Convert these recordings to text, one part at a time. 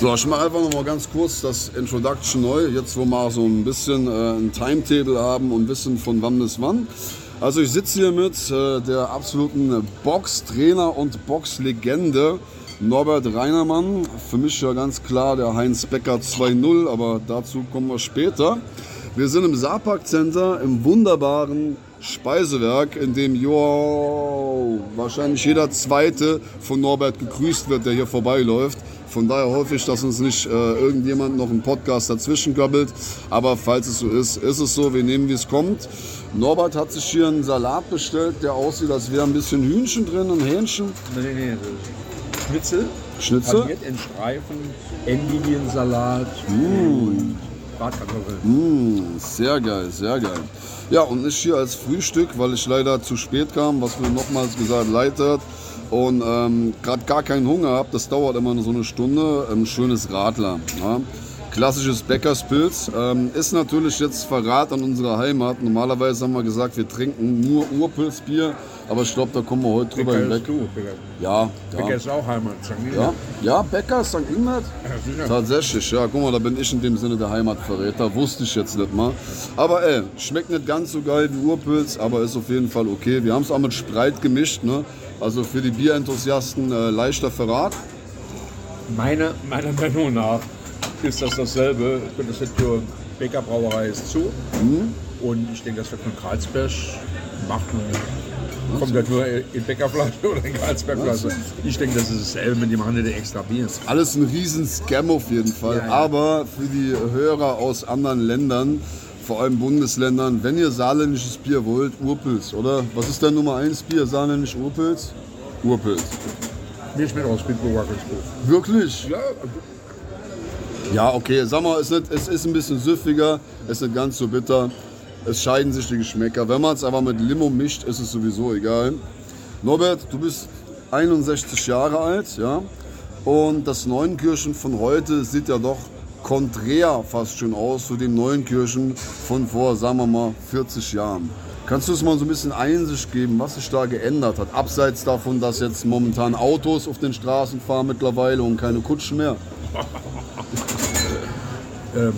So, ich mache einfach noch mal ganz kurz das Introduction neu, jetzt wo wir so ein bisschen äh, ein Timetable haben und wissen von wann bis wann. Also ich sitze hier mit äh, der absoluten Boxtrainer und Boxlegende Norbert Reinermann. Für mich ja ganz klar der Heinz Becker 2.0, aber dazu kommen wir später. Wir sind im Saarpark Center im wunderbaren Speisewerk, in dem jo, wahrscheinlich jeder Zweite von Norbert gegrüßt wird, der hier vorbeiläuft. Von daher hoffe ich, dass uns nicht äh, irgendjemand noch einen Podcast dazwischen göbbelt. Aber falls es so ist, ist es so. Wir nehmen, wie es kommt. Norbert hat sich hier einen Salat bestellt, der aussieht, als wäre ein bisschen Hühnchen drin und Hähnchen. Nee, nee, nee. Schnitzel. Schnitzel? Paniert in Streifen, Endiviensalat und Bratkartoffeln. Mmh, sehr geil, sehr geil. Ja, und nicht hier als Frühstück, weil ich leider zu spät kam, was mir nochmals gesagt leid hat. Und ähm, gerade gar keinen Hunger habe, das dauert immer so eine Stunde. Ein schönes Radler. Ja. Klassisches Bäckerspilz. Ähm, ist natürlich jetzt Verrat an unserer Heimat. Normalerweise haben wir gesagt, wir trinken nur Urpilzbier. Aber ich glaube, da kommen wir heute drüber Bäcker hinweg. ist du, Bäcker. Ja, Bäcker ja. ist auch Heimat. St. Inge. Ja, ja, Bäcker, St. Ingbert? Ja. Tatsächlich, ja. Guck mal, da bin ich in dem Sinne der Heimatverräter. Wusste ich jetzt nicht mal. Aber ey, schmeckt nicht ganz so geil wie Urpilz, aber ist auf jeden Fall okay. Wir haben es auch mit Spreit gemischt, ne? Also für die Bierenthusiasten äh, leichter Verrat. Meine, meiner Meinung nach ist das dasselbe. Ich bin das jetzt für Bäckerbrauerei ist zu. Und ich denke, das wird von Karlsberg macht man. Kommt halt nur in Bäckerflasche oder in Karlsbergflasche. Ich denke, das ist dasselbe, die machen nicht extra Bier. Alles ein riesen Scam auf jeden Fall. Ja, ja. Aber für die Hörer aus anderen Ländern, vor allem Bundesländern, wenn ihr saarländisches Bier wollt, Urpilz, oder? Was ist dein Nummer 1 Bier, saarländisch Urpilz? Urpilz. Mir schmeckt aus Bitburger ganz gut. Wirklich? Ja, Ja, okay, sag mal, es ist, nicht, es ist ein bisschen süffiger, es ist nicht ganz so bitter. Es scheiden sich die Geschmäcker. Wenn man es aber mit Limo mischt, ist es sowieso egal. Norbert, du bist 61 Jahre alt, ja? Und das Neunkirchen von heute sieht ja doch konträr fast schon aus zu dem Neunkirchen von vor, sagen wir mal, 40 Jahren. Kannst du uns mal so ein bisschen Einsicht geben, was sich da geändert hat? Abseits davon, dass jetzt momentan Autos auf den Straßen fahren mittlerweile und keine Kutschen mehr. ähm,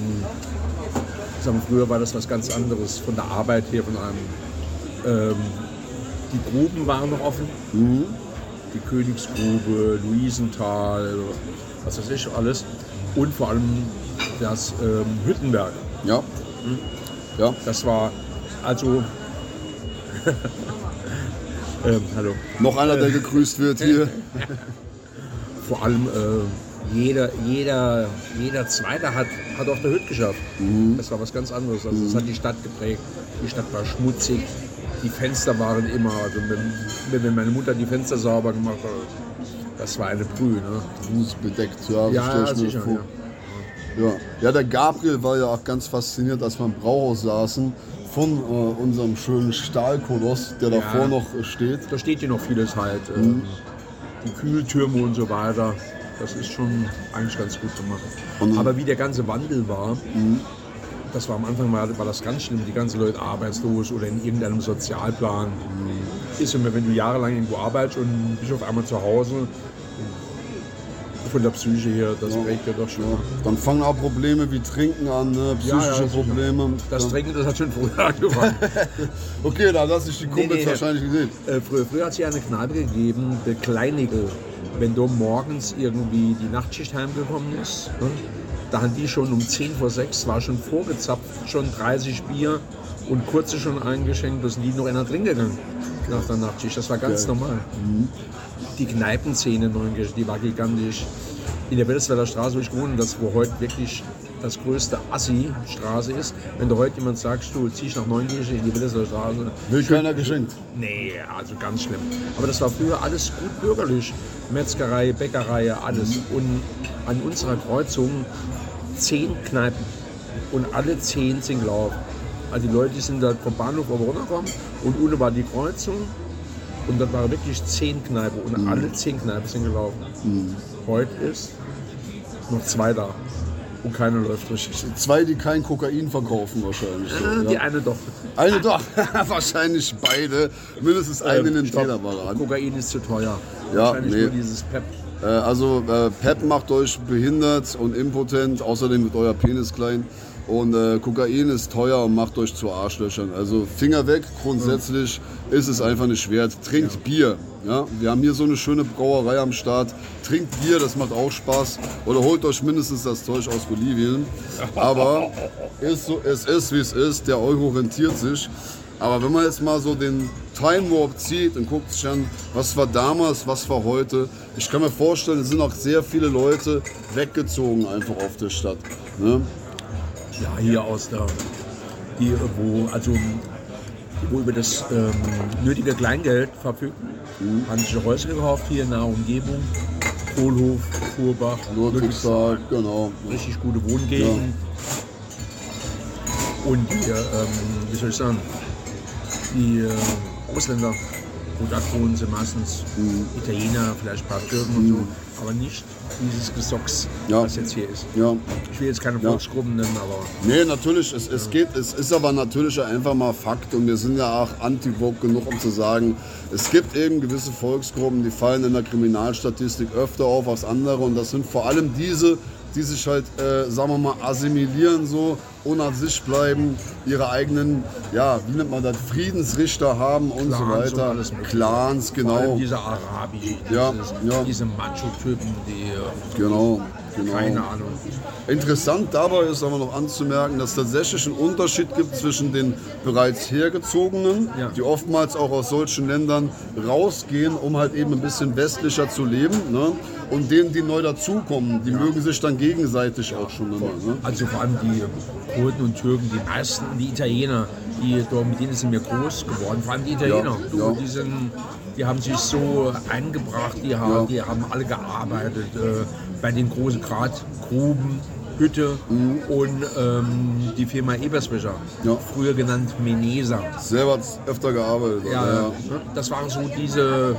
sagen früher war das was ganz anderes von der Arbeit her, von einem. Ähm, die Gruben waren noch offen. Die Königsgrube, Luisenthal, was weiß ich alles. Und vor allem das ähm, Hüttenberg. Ja. Ja. Das war also. ähm, hallo. Noch einer, der gegrüßt wird hier. Vor allem äh, jeder, jeder, jeder Zweite hat, hat auf der Hütte geschafft. Das war was ganz anderes. Also das hat die Stadt geprägt. Die Stadt war schmutzig. Die Fenster waren immer, also wenn, wenn meine Mutter die Fenster sauber gemacht hat, das war eine Brühe. Ne? Fußbedeckt, ja, Ja, sicher, vor. ja. Ja. ja, der Gabriel war ja auch ganz fasziniert, als wir im Brauhaus saßen, von äh, unserem schönen Stahlkoloss, der davor noch äh, steht. Da steht hier noch vieles halt. ähm, Die Kühltürme und so weiter. Das ist schon eigentlich ganz gut gemacht. Und- Aber wie der ganze Wandel war, das war am Anfang war, war das ganz schlimm. Die ganzen Leute arbeitslos oder in irgendeinem Sozialplan. Ist immer, wenn du jahrelang irgendwo arbeitest und bist auf einmal zu Hause, von der Psyche her, das prägt ja doch schon. Ja. Dann fangen auch Probleme wie Trinken an, ne? psychische Ja, ja. Probleme. Das Ja. Trinken, das hat schon früher angefangen. Okay, da hast ich die Kumpels nee. wahrscheinlich gesehen. Äh, früher, früher hat es ja eine Kneipe gegeben, der Kleinigel. Wenn du morgens irgendwie die Nachtschicht heimgekommen ist, ne, da haben die schon um 10 vor 6, war schon vorgezapft, schon 30 Bier und kurze schon eingeschenkt, da sind die noch einer drin gegangen nach der Nachtschicht. Das war ganz normal. Die Kneipenszene in Neunkirchen, die war gigantisch. In der Wellesweiler Straße, wo ich wohne, das wo heute wirklich das größte Assi-Straße ist. Wenn du heute jemand sagst, du ziehst nach Neunkirchen in die Wellesweiler Straße, Will keiner geschenkt. Nee, also ganz schlimm. Aber das war früher alles gut bürgerlich. Metzgerei, Bäckerei, alles. Und an unserer Kreuzung zehn Kneipen. Und alle zehn sind gelaufen. Also die Leute sind da vom Bahnhof oben runtergekommen und unten war die Kreuzung. Und dann waren wirklich zehn Kneipen. Und alle zehn Kneipen sind gelaufen. Heute ist noch zwei da. Und keiner läuft richtig. Zwei, die kein Kokain verkaufen wahrscheinlich. So, Ah, Die ja. eine doch. Eine doch, wahrscheinlich beide. Mindestens eine in den Ähm. Trailerapparat. Kokain ist zu teuer. Ja, Wahrscheinlich nee. nur dieses Pep. Äh, also äh, Pep macht euch behindert und impotent, außerdem wird euer Penis klein. Und äh, Kokain ist teuer und macht euch zu Arschlöchern. Also Finger weg, grundsätzlich ist es einfach nicht wert. Trinkt Bier. Ja? Wir haben hier so eine schöne Brauerei am Start. Trinkt Bier, das macht auch Spaß. Oder holt euch mindestens das Zeug aus Bolivien. Aber ist so, es ist, wie es ist. Der Euro rentiert sich. Aber wenn man jetzt mal so den Time Warp zieht und guckt sich an, was war damals, was war heute, ich kann mir vorstellen, es sind auch sehr viele Leute weggezogen einfach auf der Stadt. Ne? Ja, hier aus der, die, wo, also, wo über das ähm, nötige Kleingeld verfügten, mhm. haben sich Häuser gekauft hier in der Umgebung. Kohlhof, Fuhrbach, Ludwigsthal, genau. Richtig gute Wohngegend. Ja. Und die, ähm, wie soll ich sagen, die äh, Ausländer, da wohnen sie meistens mhm. Italiener, vielleicht ein paar Türken mhm. und so, aber nicht dieses Gesocks, ja. was jetzt hier ist. Ja. Ich will jetzt keine Volksgruppen nennen, aber. Nee, natürlich, es, es geht, es ist aber natürlich einfach mal Fakt und wir sind ja auch anti-vogue genug, um zu sagen, es gibt eben gewisse Volksgruppen, die fallen in der Kriminalstatistik öfter auf als andere und das sind vor allem diese, die sich halt, äh, sagen wir mal, assimilieren so, unter sich bleiben, ihre eigenen, ja, wie nennt man das, Friedensrichter haben und Clans so weiter. Und alles Clans, genau. Vor allem diese Arabi, ja, ja. diese Macho-Typen, die. Genau. Genau. Keine Ahnung. Interessant dabei ist aber noch anzumerken, dass es tatsächlich einen Unterschied gibt zwischen den bereits hergezogenen, ja. die oftmals auch aus solchen Ländern rausgehen, um halt eben ein bisschen westlicher zu leben. Ne? Und denen, die neu dazukommen, die ja. mögen sich dann gegenseitig auch schon immer. Ne? Also vor allem die Kurden und Türken, die meisten, die Italiener, die mit denen sind wir groß geworden, vor allem die Italiener. Ja. Die, sind, die haben sich so eingebracht, die haben, die haben alle gearbeitet. Äh, bei den großen Gradgruben, Hütte mhm. und ähm, die Firma Eberswischer, Ja. früher genannt Menesa. Selber öfter gearbeitet. Ja, ne? das waren so diese,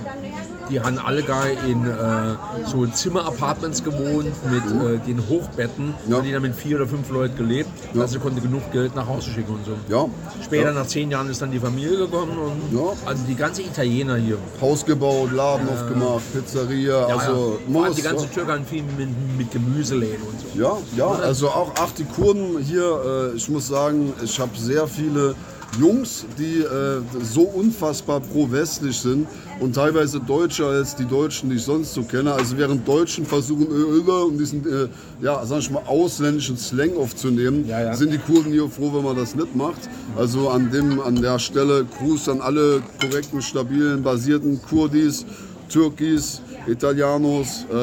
die haben alle gar in äh, so Zimmerapartments gewohnt mit äh, den Hochbetten. Ja. Ja. Die haben mit vier oder fünf Leuten gelebt, Ja. also konnte genug Geld nach Hause schicken und so. Ja. Später, ja. nach zehn Jahren, ist dann die Familie gekommen und Ja. also die ganze Italiener hier. Haus gebaut, Laden aufgemacht, Pizzeria, Ja, also ja. man die muss- ganze Türkei haben viel mit, mit Gemüseläden und so. Ja, ja, also auch, auch die Kurden hier, äh, ich muss sagen, ich habe sehr viele Jungs, die äh, so unfassbar pro-westlich sind und teilweise deutscher als die Deutschen, die ich sonst so kenne. Also während Deutschen versuchen, äh, äh, und diesen, äh, ja, sag ich mal, ausländischen Slang aufzunehmen, Ja, ja. sind die Kurden hier froh, wenn man das nicht macht. Also an, dem, an der Stelle Gruß an alle korrekten, stabilen, basierten Kurdis, Türkis, Italianos, äh,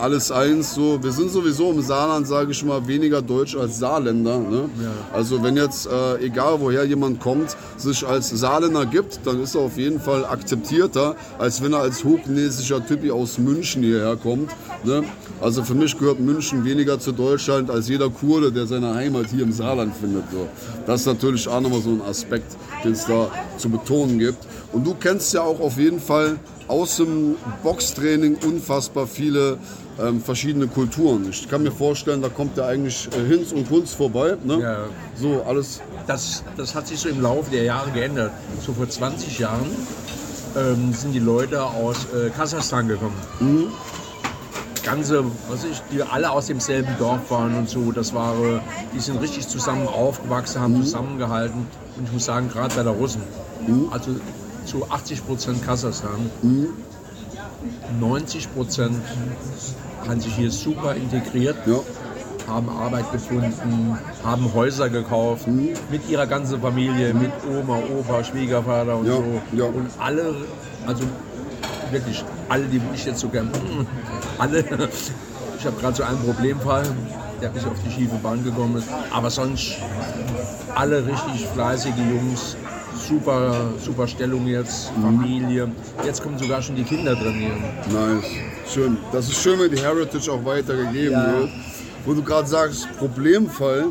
alles eins. So. Wir sind sowieso im Saarland, sage ich mal, weniger Deutsch als Saarländer. Ne? Also wenn jetzt, äh, egal woher jemand kommt, sich als Saarländer gibt, dann ist er auf jeden Fall akzeptierter, als wenn er als hochnäsischer Typi aus München hierher kommt. Ne? Also für mich gehört München weniger zu Deutschland als jeder Kurde, der seine Heimat hier im Saarland findet. So. Das ist natürlich auch nochmal so ein Aspekt, den es da zu betonen gibt. Und du kennst ja auch auf jeden Fall aus dem Boxtraining unfassbar viele ähm, verschiedene Kulturen. Ich kann mir vorstellen, da kommt ja eigentlich äh, Hinz und Kunst vorbei. Ne? Ja. So, alles. Das, das hat sich so im Laufe der Jahre geändert. So vor 20 Jahren ähm, sind die Leute aus äh, Kasachstan gekommen. Ganze, was ich, die alle aus demselben Dorf waren und so. Das war, äh, die sind richtig zusammen aufgewachsen, haben zusammengehalten. Und ich muss sagen, gerade bei der Russen, also zu 80 Prozent Kasachstan, 90 Prozent haben sich hier super integriert Ja. haben Arbeit gefunden, haben Häuser gekauft, mit ihrer ganzen Familie, mit Oma, Opa, Schwiegervater und Ja, so. ja. Und alle, also wirklich alle, die ich jetzt so gern, alle, ich habe gerade so einen Problemfall, der bisschen auf die schiefe Bahn gekommen ist, aber sonst alle richtig fleißige Jungs, super, super Stellung jetzt, Familie. Jetzt kommen sogar schon die Kinder drin hier. Nice. Schön. Das ist schön, wenn die Heritage auch weitergegeben Ja. wird. Wo du gerade sagst, Problemfall,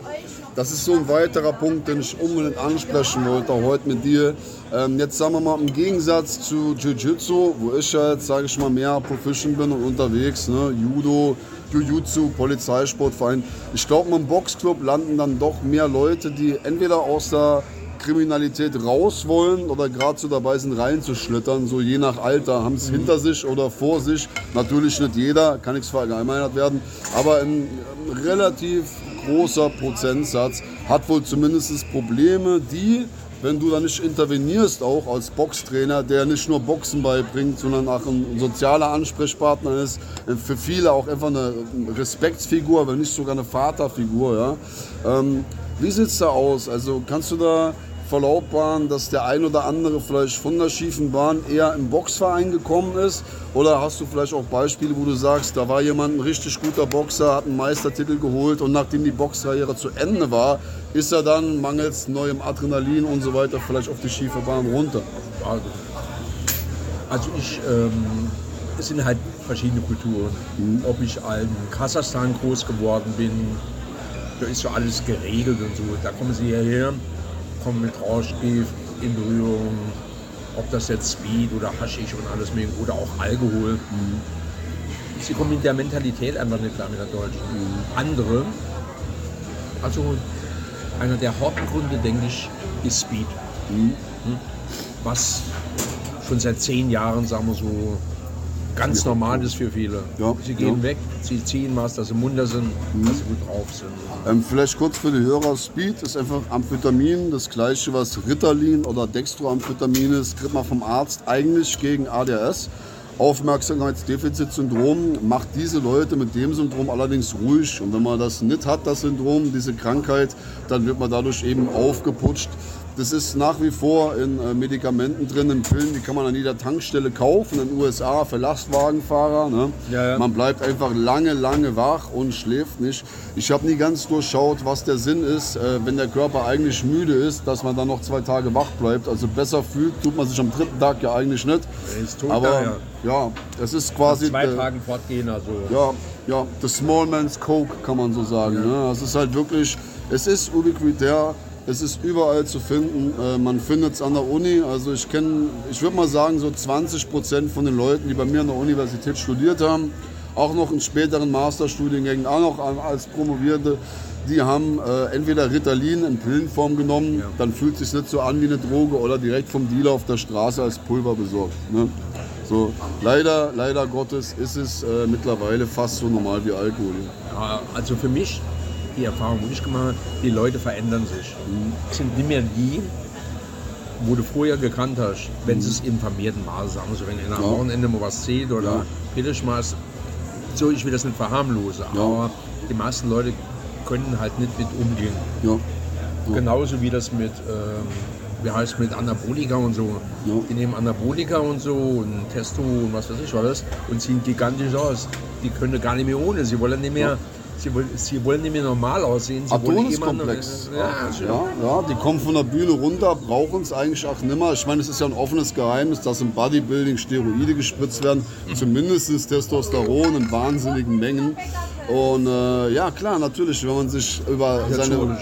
das ist so ein weiterer Punkt, den ich unbedingt ansprechen wollte, auch heute mit dir. Ähm, jetzt sagen wir mal, im Gegensatz zu Jiu-Jitsu, wo ich ja jetzt, sage ich mal, mehr proficient bin und unterwegs, ne? Judo, Jiu-Jitsu, Polizeisportverein. Ich glaube, im Boxclub landen dann doch mehr Leute, die entweder aus der Kriminalität raus wollen oder gerade so dabei sind, reinzuschlittern, so je nach Alter, haben es hinter sich oder vor sich. Natürlich nicht jeder, kann nichts verallgemeinert werden, aber ein, ein relativ großer Prozentsatz hat wohl zumindest Probleme, die wenn du da nicht intervenierst, auch als Boxtrainer, der nicht nur Boxen beibringt, sondern auch ein sozialer Ansprechpartner ist, für viele auch einfach eine Respektsfigur, wenn nicht sogar eine Vaterfigur. Ja. Ähm, wie sieht es da aus? Also kannst du da verlautbaren, dass der ein oder andere vielleicht von der schiefen Bahn eher im Boxverein gekommen ist? Oder hast du vielleicht auch Beispiele, wo du sagst, da war jemand ein richtig guter Boxer, hat einen Meistertitel geholt und nachdem die Boxkarriere zu Ende war, ist er dann mangels neuem Adrenalin und so weiter vielleicht auf die schiefe Bahn runter? Also ich, ähm, es sind halt verschiedene Kulturen. Mhm. Ob ich in Kasachstan groß geworden bin, da ist so alles geregelt und so. Da kommen sie hierher kommen mit Rauschgift in Berührung, ob das jetzt Speed oder Haschisch und alles mögliche oder auch Alkohol. Mhm. Sie kommen mit der Mentalität einfach nicht klar mit der Deutschen. Mhm. Andere, also einer der Hauptgründe, denke ich, ist Speed. Mhm. Was schon seit zehn Jahren, sagen wir so, ganz normal ist für viele. Ja, sie gehen ja. weg, sie ziehen was, dass sie munter sind, mhm. dass sie gut drauf sind. Ähm, vielleicht kurz für die Hörer, Speed ist einfach Amphetamin, das gleiche was Ritalin oder Dextroamphetamin ist, kriegt man vom Arzt eigentlich gegen ADS. Aufmerksamkeitsdefizitsyndrom macht diese Leute mit dem Syndrom allerdings ruhig. Und wenn man das nicht hat, das Syndrom, diese Krankheit, dann wird man dadurch eben aufgeputscht. Das ist nach wie vor in äh, Medikamenten drin, in Pillen, die kann man an jeder Tankstelle kaufen, in den USA für Lastwagenfahrer. Ne? Ja, ja. Man bleibt einfach lange, lange wach und schläft nicht. Ich habe nie ganz durchschaut, was der Sinn ist, äh, wenn der Körper eigentlich müde ist, dass man dann noch zwei Tage wach bleibt. Also besser fühlt, tut man sich am dritten Tag ja eigentlich nicht. Aber ja, ja, es ist quasi... Nach zwei äh, Tagen fortgehen, also... Ja, ja, the small man's coke, kann man so sagen. Ne? Es ist halt wirklich, es ist ubiquitär es ist überall zu finden. Äh, man findet es an der Uni. Also ich kenne, ich würde mal sagen, so 20 Prozent von den Leuten, die bei mir an der Universität studiert haben, auch noch in späteren Masterstudiengängen, auch noch als Promovierte, die haben äh, entweder Ritalin in Pillenform genommen, ja. dann fühlt es sich nicht so an wie eine Droge oder direkt vom Dealer auf der Straße als Pulver besorgt. Ne? So, leider, leider Gottes ist es äh, mittlerweile fast so normal wie Alkohol. Ja, also für mich die Erfahrung, die ich gemacht habe, die Leute verändern sich. Mhm. Sind nicht mehr die, wo du vorher gekannt hast, wenn mhm. sie es im vermehrten Maße sagen. Also wenn ihr am ja. Wochenende mal was zählt oder ja. Pillenschmaß, so ich will das nicht verharmlosen, ja. aber die meisten Leute können halt nicht mit umgehen. Ja. ja. Genauso wie das mit, ähm, wie heißt mit Anabolika und so. Ja. Die nehmen Anabolika und so und Testo und was weiß ich was und ziehen gigantisch aus. Die können gar nicht mehr ohne. Sie wollen nicht mehr Sie wollen, sie wollen nicht mehr normal aussehen. Sie Adonis-Komplex. Ja, ja, ja, die kommen von der Bühne runter, brauchen es eigentlich auch nimmer. Ich meine, es ist ja ein offenes Geheimnis, dass im Bodybuilding Steroide gespritzt werden. Zumindest Testosteron in wahnsinnigen Mengen. Und äh, ja, klar, natürlich, wenn man sich über seine...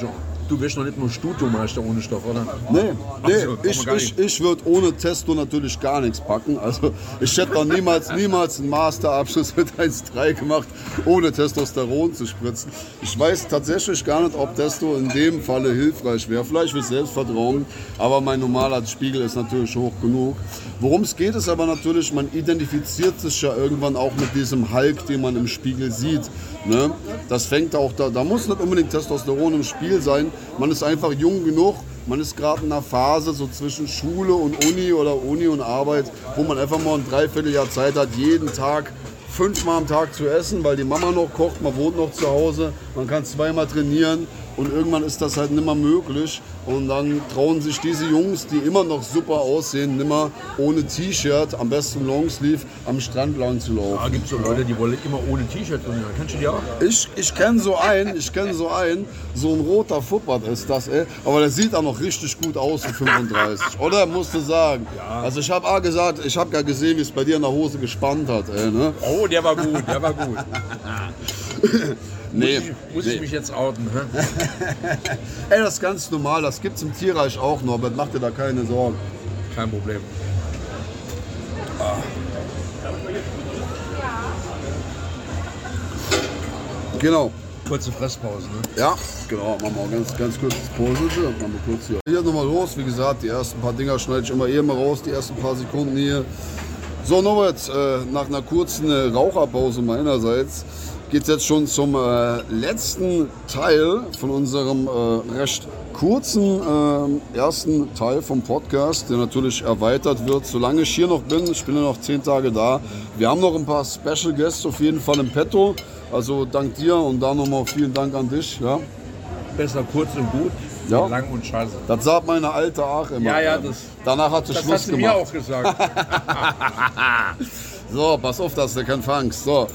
Du wirst noch nicht nur Studiomeister ohne Stoff, oder? Nee, nee so, ich, ich, ich würde ohne Testo natürlich gar nichts packen. Also ich hätte noch niemals, niemals einen Masterabschluss mit 1,3 gemacht, ohne Testosteron zu spritzen. Ich weiß tatsächlich gar nicht, ob Testo in dem Falle hilfreich wäre. Vielleicht für Selbstvertrauen, aber mein normaler Spiegel ist natürlich hoch genug. Worum es geht, ist aber natürlich, man identifiziert sich ja irgendwann auch mit diesem Hulk, den man im Spiegel sieht. Ne? Das fängt auch da, da muss nicht unbedingt Testosteron im Spiel sein. Man ist einfach jung genug, man ist gerade in einer Phase so zwischen Schule und Uni oder Uni und Arbeit, wo man einfach mal ein Dreivierteljahr Zeit hat, jeden Tag fünfmal am Tag zu essen, weil die Mama noch kocht, man wohnt noch zu Hause, man kann zweimal trainieren und irgendwann ist das halt nicht mehr möglich. Und dann trauen sich diese Jungs, die immer noch super aussehen, nimmer ohne T-Shirt, am besten Longsleeve, am Strand lang zu laufen. Ja, gibt so Leute, die wollen immer ohne T-Shirt trainieren. Kennst du die auch? Ich, ich kenne so einen, ich kenne so einen, so ein roter Fuppert ist das, ey. Aber der sieht auch noch richtig gut aus für 35. Oder? Musst du sagen. Ja. Also ich habe auch gesagt, ich habe ja gesehen, wie es bei dir in der Hose gespannt hat, ey, ne? Oh, der war gut, der war gut. Nee, muss, ich, muss nee. ich mich jetzt outen? Hä? Ey, das ist ganz normal, das gibt es im Tierreich auch, Norbert, mach dir da keine Sorgen. Kein Problem. Ah. Genau. Kurze Fresspause, ne? Ja, genau. Machen wir auch ganz, ganz kurz Pause. Machen wir kurz hier. Hier nochmal los. Wie gesagt, die ersten paar Dinger schneide ich immer eh mal raus, die ersten paar Sekunden hier. So, Norbert, äh, nach einer kurzen äh, Raucherpause meinerseits geht es jetzt schon zum äh, letzten Teil von unserem äh, recht kurzen äh, ersten Teil vom Podcast, der natürlich erweitert wird. Solange ich hier noch bin, ich bin ja noch zehn Tage da. Wir haben noch ein paar Special Guests auf jeden Fall im Petto. Also dank dir und da nochmal vielen Dank an dich. Ja. Besser kurz und gut, Ja. lang und scheiße. Das sagt meine alte Ach immer. Ja, ja, das- Danach hat sie Das Schluss hast du gemacht. mir auch gesagt. So, pass auf, dass du keinen fangst. So,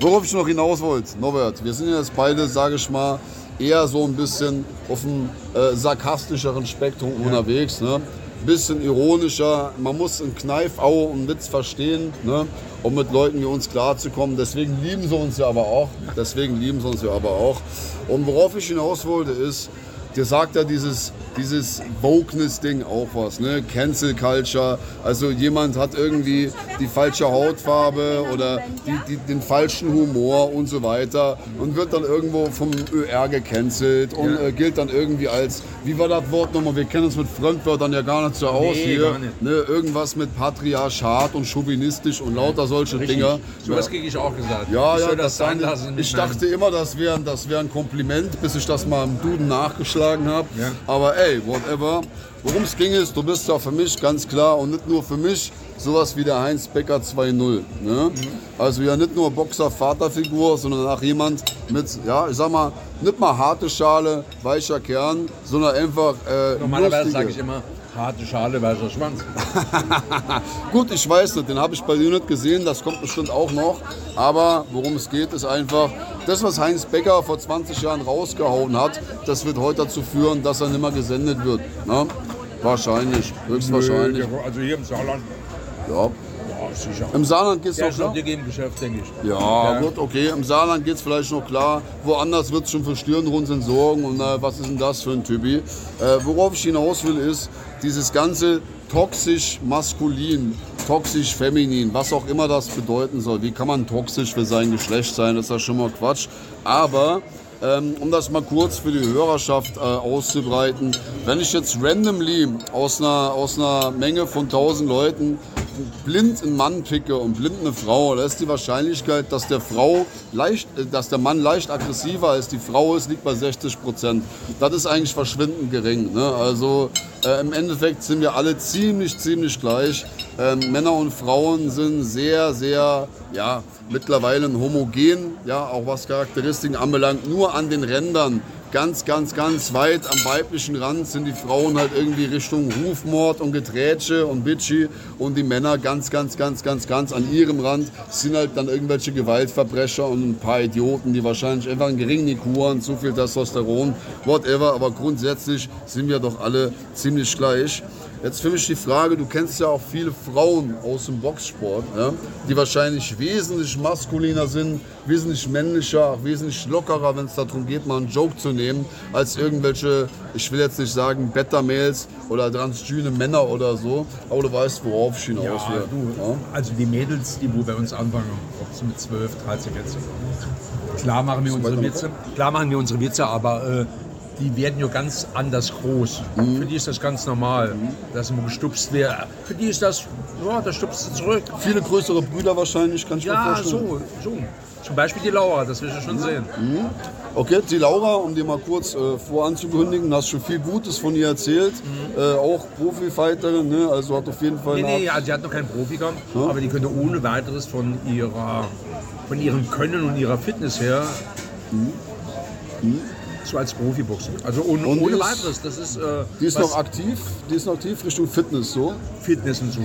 worauf ich noch hinaus wollte, Norbert, wir sind jetzt beide, sage ich mal, eher so ein bisschen auf dem äh, sarkastischeren Spektrum unterwegs. Ne? Bisschen ironischer, man muss in Kneifau und Witz verstehen, ne? um mit Leuten wie uns klarzukommen. Deswegen lieben sie uns ja aber auch. Deswegen lieben sie uns ja aber auch. Und worauf ich hinaus wollte ist, dir sagt ja dieses, dieses Wokeness-Ding auch was, ne? Cancel Culture. Also jemand hat irgendwie die falsche Hautfarbe oder die, die, den falschen Humor und so weiter und wird dann irgendwo vom ÖR gecancelt und Ja. äh, gilt dann irgendwie als, wie war das Wort nochmal? Wir kennen uns mit Fremdwörtern ja gar nicht so aus Nee, hier. Ne? Irgendwas mit Patriarchat und Chauvinistisch und lauter solche Richtig. Dinger. So was kriege ich auch gesagt. Ja, ich ja, das sein lassen. Ich Nein. dachte immer, das wäre das wär ein Kompliment, bis ich das mal im Duden nachgeschlagen habe. Ja. Aber ey, whatever. Worum es ging ist, du bist ja für mich ganz klar und nicht nur für mich, sowas wie der Heinz Becker 2.0. Ne? Mhm. Also ja nicht nur Boxer-Vaterfigur, sondern auch jemand mit, ja, ich sag mal, nicht mal harte Schale, weicher Kern, sondern einfach äh, Normalerweise sage ich immer, harte Schale, weißer Schwanz. Gut, ich weiß nicht, den habe ich bei dir nicht gesehen, das kommt bestimmt auch noch. Aber worum es geht, ist einfach, das, was Heinz Becker vor 20 Jahren rausgehauen hat, das wird heute dazu führen, dass er nicht mehr gesendet wird. Ne? Wahrscheinlich, höchstwahrscheinlich. Nö, Also hier im Saarland. Ja. Ja, sicher. Im Saarland geht es noch klar. im Geschäft, denke ich. Ja, gut, okay. Im Saarland geht es vielleicht noch klar. Woanders wird es schon für Stirnrunzeln sorgen. Und äh, was ist denn das für ein Typi? Äh, worauf ich hinaus will, ist dieses ganze toxisch maskulin, toxisch feminin, was auch immer das bedeuten soll. Wie kann man toxisch für sein Geschlecht sein? Das ist ja schon mal Quatsch. Aber ähm, um das mal kurz für die Hörerschaft äh, auszubreiten, wenn ich jetzt randomly aus einer, aus einer Menge von 1000 Leuten blind einen Mann picke und blind eine Frau, da ist die Wahrscheinlichkeit, dass der Frau leicht, äh, dass der Mann leicht aggressiver als die Frau ist, liegt bei 60 Prozent. Das ist eigentlich verschwindend gering. Ne? Also äh, im Endeffekt sind wir alle ziemlich, ziemlich gleich. Ähm, Männer und Frauen sind sehr, sehr, ja, mittlerweile homogen, ja, auch was Charakteristiken anbelangt, nur an den Rändern. Ganz, ganz, ganz weit am weiblichen Rand sind die Frauen halt irgendwie Richtung Rufmord und Geträtsche und Bitchy und die Männer ganz, ganz, ganz, ganz, ganz an ihrem Rand sind halt dann irgendwelche Gewaltverbrecher und ein paar Idioten, die wahrscheinlich einfach einen geringen IQ haben, zu viel Testosteron, whatever, aber grundsätzlich sind wir doch alle ziemlich gleich. Jetzt für mich die Frage, du kennst ja auch viele Frauen aus dem Boxsport, ja, die wahrscheinlich wesentlich maskuliner sind, wesentlich männlicher, auch wesentlich lockerer, wenn es darum geht, mal einen Joke zu nehmen, als irgendwelche, ich will jetzt nicht sagen Beta-Mails oder transgene Männer oder so, aber du weißt, worauf ich hinaus Ja, will. du, Ja? also die Mädels, die wo bei uns anfangen, ob sie mit 12, 13, 14. Klar machen wir unsere Witze, klar machen wir unsere Witze, aber äh, die werden ja ganz anders groß. Mhm. Für die ist das ganz normal, dass immer gestupst wird. Für die ist das, ja, da stupst du zurück. Viele größere Brüder wahrscheinlich, kann ich mir Ja, vorstellen. so, so. Zum Beispiel die Laura, das wirst du schon sehen. Okay, die Laura, um dir mal kurz äh, voranzukündigen, hast schon viel Gutes von ihr erzählt. Äh, auch Profi-Fighterin, ne? also hat auf jeden Fall Nee, nee, also sie hat noch keinen Profi gehabt, aber die könnte ohne weiteres von ihrer, von ihrem Können und ihrer Fitness her so als Profi boxen. Also ohne, Und ohne ist- weiteres. Das ist, äh, Die ist noch aktiv, die ist noch aktiv Richtung Fitness, so. Fitness und so.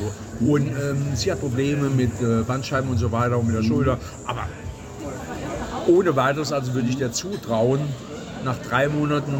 Und ähm, sie hat Probleme mit äh, Bandscheiben und so weiter und mit der Schulter. Aber ohne weiteres, also würde ich dir zutrauen, nach drei Monaten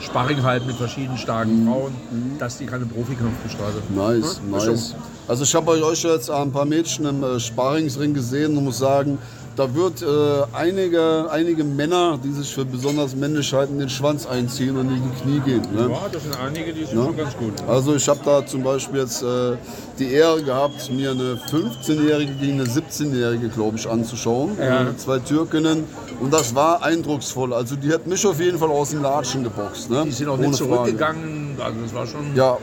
Sparring halt mit verschiedenen starken Frauen, dass die keine Profikampf bestreitet. Nice, so. nice. Also ich habe bei euch jetzt ein paar Mädchen im äh, Sparingsring gesehen und muss sagen, da wird äh, einige, einige Männer, die sich für besonders Männlichkeiten den Schwanz einziehen und in die Knie gehen. Ne? Ja, das sind einige, die sind Ja. schon ganz gut. Also ich habe da zum Beispiel jetzt äh, die Ehre gehabt, mir eine 15-Jährige gegen eine 17-Jährige, glaube ich, anzuschauen. Ja. Zwei Türkinnen Und das war eindrucksvoll. Also die hat mich auf jeden Fall aus dem Latschen geboxt. Ne? Die sind auch Ohne nicht Frage. zurückgegangen. Also das war schon. Ja,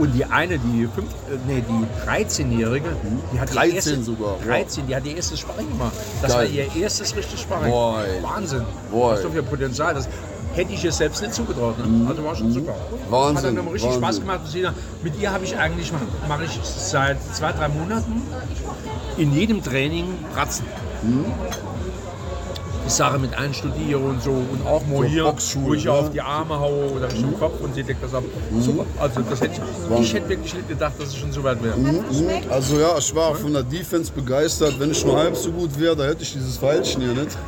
Und die eine, die, fünf, äh, nee, die 13-Jährige, die hat 13 ihr erstes, sogar, ja. 13, die hat ihr erstes Sparring gemacht. Das Geil. war ihr erstes richtiges Sparring. Boah, ey. Wahnsinn. Boah, Was ey. viel Potenzial. Das hätte ich ihr selbst nicht zugetraut. Ne? Also war schon super. Mhm. Wahnsinn, Hat dann immer richtig Wahnsinn. Spaß gemacht. Sina. Mit ihr habe ich eigentlich, mache ich seit zwei, drei Monaten in jedem Training Pratzen. Mhm. Ich sage mit einstudiere und so und auch mal So hier, Boxschuhe, wo ich ne? auf die Arme haue oder Richtung Kopf und sie deckt das ab. Super. Also das hätte ich, ich hätte wirklich nicht gedacht, dass es schon so weit wäre. Mhm. Also ja, ich war von der Defense begeistert. Wenn ich nur halb so gut wäre, da hätte ich dieses Pfeilchen hier nicht.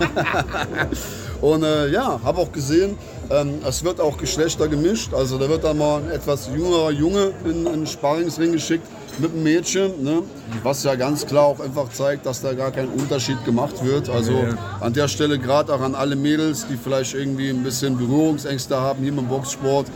Und äh, ja, habe auch gesehen, ähm, es wird auch Geschlechter gemischt. Also da wird dann mal ein etwas jüngerer Junge in einen Sparringsring geschickt mit einem Mädchen, ne? was ja ganz klar auch einfach zeigt, dass da gar kein Unterschied gemacht wird. Also Ja. an der Stelle gerade auch an alle Mädels, die vielleicht irgendwie ein bisschen Berührungsängste haben hier im Boxsport.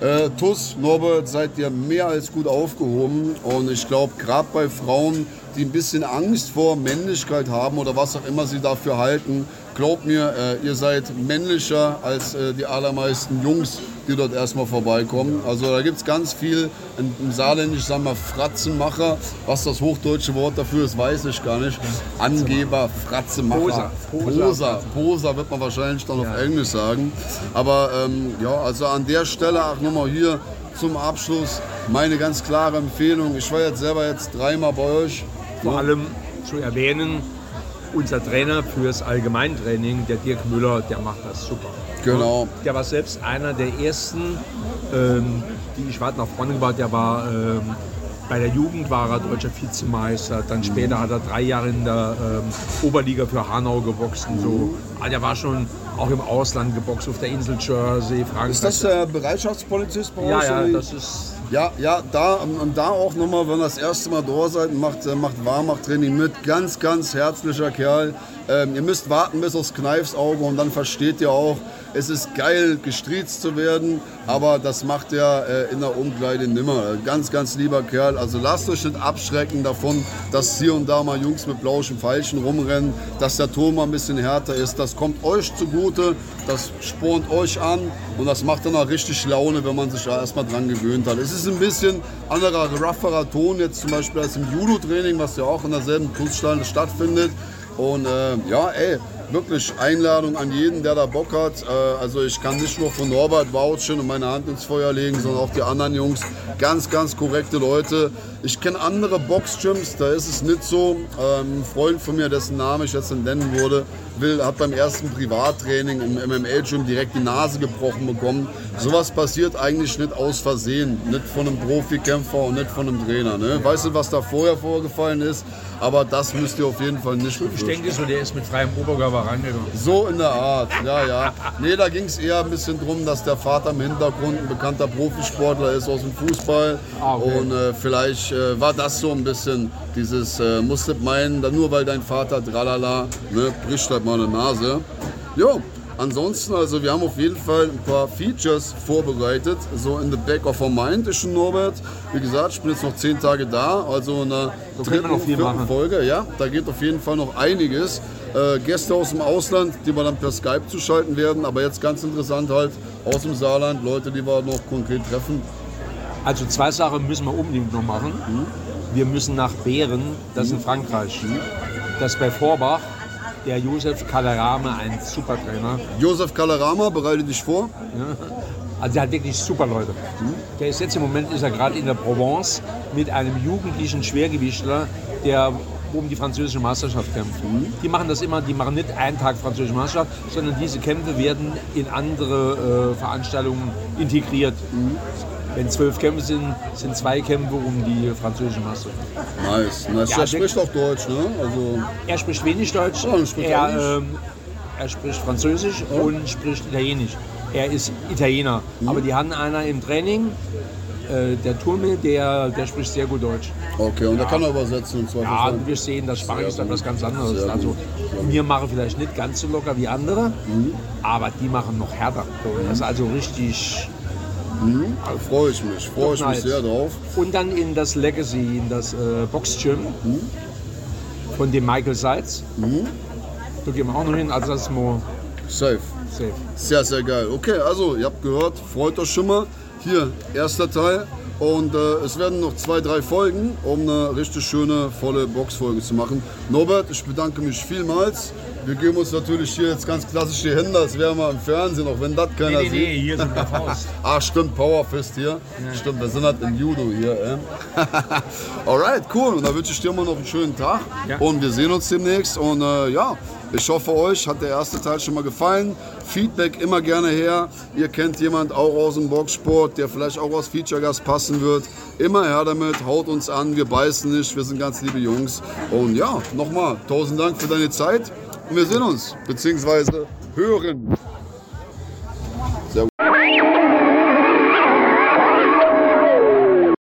Äh, Tuss, Norbert, seid ihr mehr als gut aufgehoben. Und ich glaube, gerade bei Frauen, die ein bisschen Angst vor Männlichkeit haben oder was auch immer sie dafür halten, glaubt mir, äh, ihr seid männlicher als äh, die allermeisten Jungs, die dort erstmal vorbeikommen. Also da gibt es ganz viel im, Saarländisch, sagen wir Fratzenmacher. Was das hochdeutsche Wort dafür ist, weiß ich gar nicht. Angeber. Poser. Poser. Poser wird man wahrscheinlich dann auf Englisch sagen. Aber ähm, ja, also an der Stelle auch nochmal hier zum Abschluss meine ganz klare Empfehlung. Ich war jetzt selber jetzt dreimal bei euch. Vor allem zu erwähnen, unser Trainer fürs Allgemeintraining, der Dirk Müller, der macht das super. Genau. Der war selbst einer der ersten, ähm, die ich weit nach vorne gebracht Der war ähm, bei der Jugend war er deutscher Vizemeister. Dann später hat er drei Jahre in der ähm, Oberliga für Hanau geboxt und so. Ah, der war schon auch im Ausland geboxt, auf der Insel Jersey, Frankreich. Ist das der Bereitschaftspolizist bei ja, euch? ja, wie? das ist Ja, ja, da und da auch nochmal, wenn ihr das erste Mal da seid, macht, macht Warmachtraining mit. Ganz, ganz herzlicher Kerl. Ähm, ihr müsst warten bis aufs Kneifsauge und dann versteht ihr auch, es ist geil, gestriezt zu werden, aber das macht er äh, in der Umkleide nimmer. Ganz, ganz lieber Kerl. Also lasst euch nicht abschrecken davon, dass hier und da mal Jungs mit blauen Pfeilchen rumrennen, dass der Ton mal ein bisschen härter ist. Das kommt euch zugute, das spornt euch an und das macht dann auch richtig Laune, wenn man sich da erstmal dran gewöhnt hat. Es ist ein bisschen anderer, rougherer Ton jetzt zum Beispiel als im Judo-Training, was ja auch in derselben Kunststelle stattfindet. Und äh, ja, ey, wirklich Einladung an jeden, der da Bock hat. Äh, also ich kann nicht nur von Norbert vouchen und meine Hand ins Feuer legen, sondern auch die anderen Jungs. Ganz, ganz korrekte Leute. Ich kenne andere Boxgyms, da ist es nicht so. Ähm, ein Freund von mir, dessen Name ich jetzt nicht nennen würde, will, hat beim ersten Privattraining im MMA-Gym direkt die Nase gebrochen bekommen. Sowas passiert eigentlich nicht aus Versehen. Nicht von einem Profikämpfer und nicht von einem Trainer. Ne? Weißt du, was da vorher vorgefallen ist? Aber das müsst ihr auf jeden Fall nicht Ich denke so, der ist mit freiem Oberkörper reingegangen. So in der Art, ja, ja. Nee, da ging es eher ein bisschen drum, dass der Vater im Hintergrund ein bekannter Profisportler ist aus dem Fußball. Ah, okay. Und äh, vielleicht äh, war das so ein bisschen dieses, äh, musst meinen, dann nur weil dein Vater tralala, ne, bricht halt mal eine Nase. Jo, ansonsten, also wir haben auf jeden Fall ein paar Features vorbereitet, so in the back of our mind ist schon Norbert. Wie gesagt, ich bin jetzt noch zehn Tage da, also in der So viel vierten machen. Folge, ja, da geht auf jeden Fall noch einiges. Äh, Gäste aus dem Ausland, die wir dann per Skype zuschalten werden, aber jetzt ganz interessant halt aus dem Saarland, Leute, die wir noch konkret treffen. Also zwei Sachen müssen wir unbedingt noch machen. Wir müssen nach Bären, das ist in Frankreich. Das ist bei Vorbach, der Josef Kalerame, ein super Trainer. Josef Kalarama, bereite dich vor. Also der hat wirklich super Leute. Der ist jetzt im Moment ist er gerade in der Provence mit einem jugendlichen Schwergewichtler, der um die französische Meisterschaft kämpft. Die machen das immer, die machen nicht einen Tag französische Meisterschaft, sondern diese Kämpfe werden in andere äh, Veranstaltungen integriert. Wenn zwölf Kämpfe sind, sind zwei Kämpfe um die französische Meisterschaft. Nice, nice. Ja, der- spricht auch Deutsch, ne? Also, Er spricht wenig Deutsch, Ja, er spricht er, ähm, er spricht Französisch und spricht Italienisch. Er ist Italiener, Mhm. aber die haben einer im Training, äh, der Turme, der, der spricht sehr gut Deutsch. okay, und der kann er übersetzen und zwar Ja, wir sehen, das Sparring ist dann was ganz anderes. Sehr Also wir machen vielleicht nicht ganz so locker wie andere, Mhm. aber die machen noch härter. So, Das ist also richtig. Freue ich mich, freue ich mich sehr drauf. Und dann in das Legacy, in das äh, Boxgym Mhm. von dem Michael Seitz. Da gehen wir auch noch hin, also das ist mal Safe. safe. Sehr, sehr geil. Okay, also ihr habt gehört, freut euch schon mal. Hier, erster Teil. Und äh, es werden noch zwei, drei Folgen, um eine richtig schöne, volle Boxfolge zu machen. Norbert, ich bedanke mich vielmals. Wir geben uns natürlich hier jetzt ganz klassisch die Hände, als wären wir im Fernsehen, auch wenn das keiner Nee, nee, sieht. nee, hier sind wir Faust. Ach stimmt, Powerfist hier. Stimmt, wir sind halt im Judo hier. Äh. Alright, cool. Und dann wünsche ich dir mal noch einen schönen Tag. Ja. Und wir sehen uns demnächst. Und äh, ja, ich hoffe, euch hat der erste Teil schon mal gefallen. Feedback immer gerne her. Ihr kennt jemand auch aus dem Boxsport, der vielleicht auch als Feature-Gast passen wird. Immer her damit, haut uns an, wir beißen nicht, wir sind ganz liebe Jungs. Und ja, nochmal, tausend Dank für deine Zeit. Und wir sehen uns, beziehungsweise hören.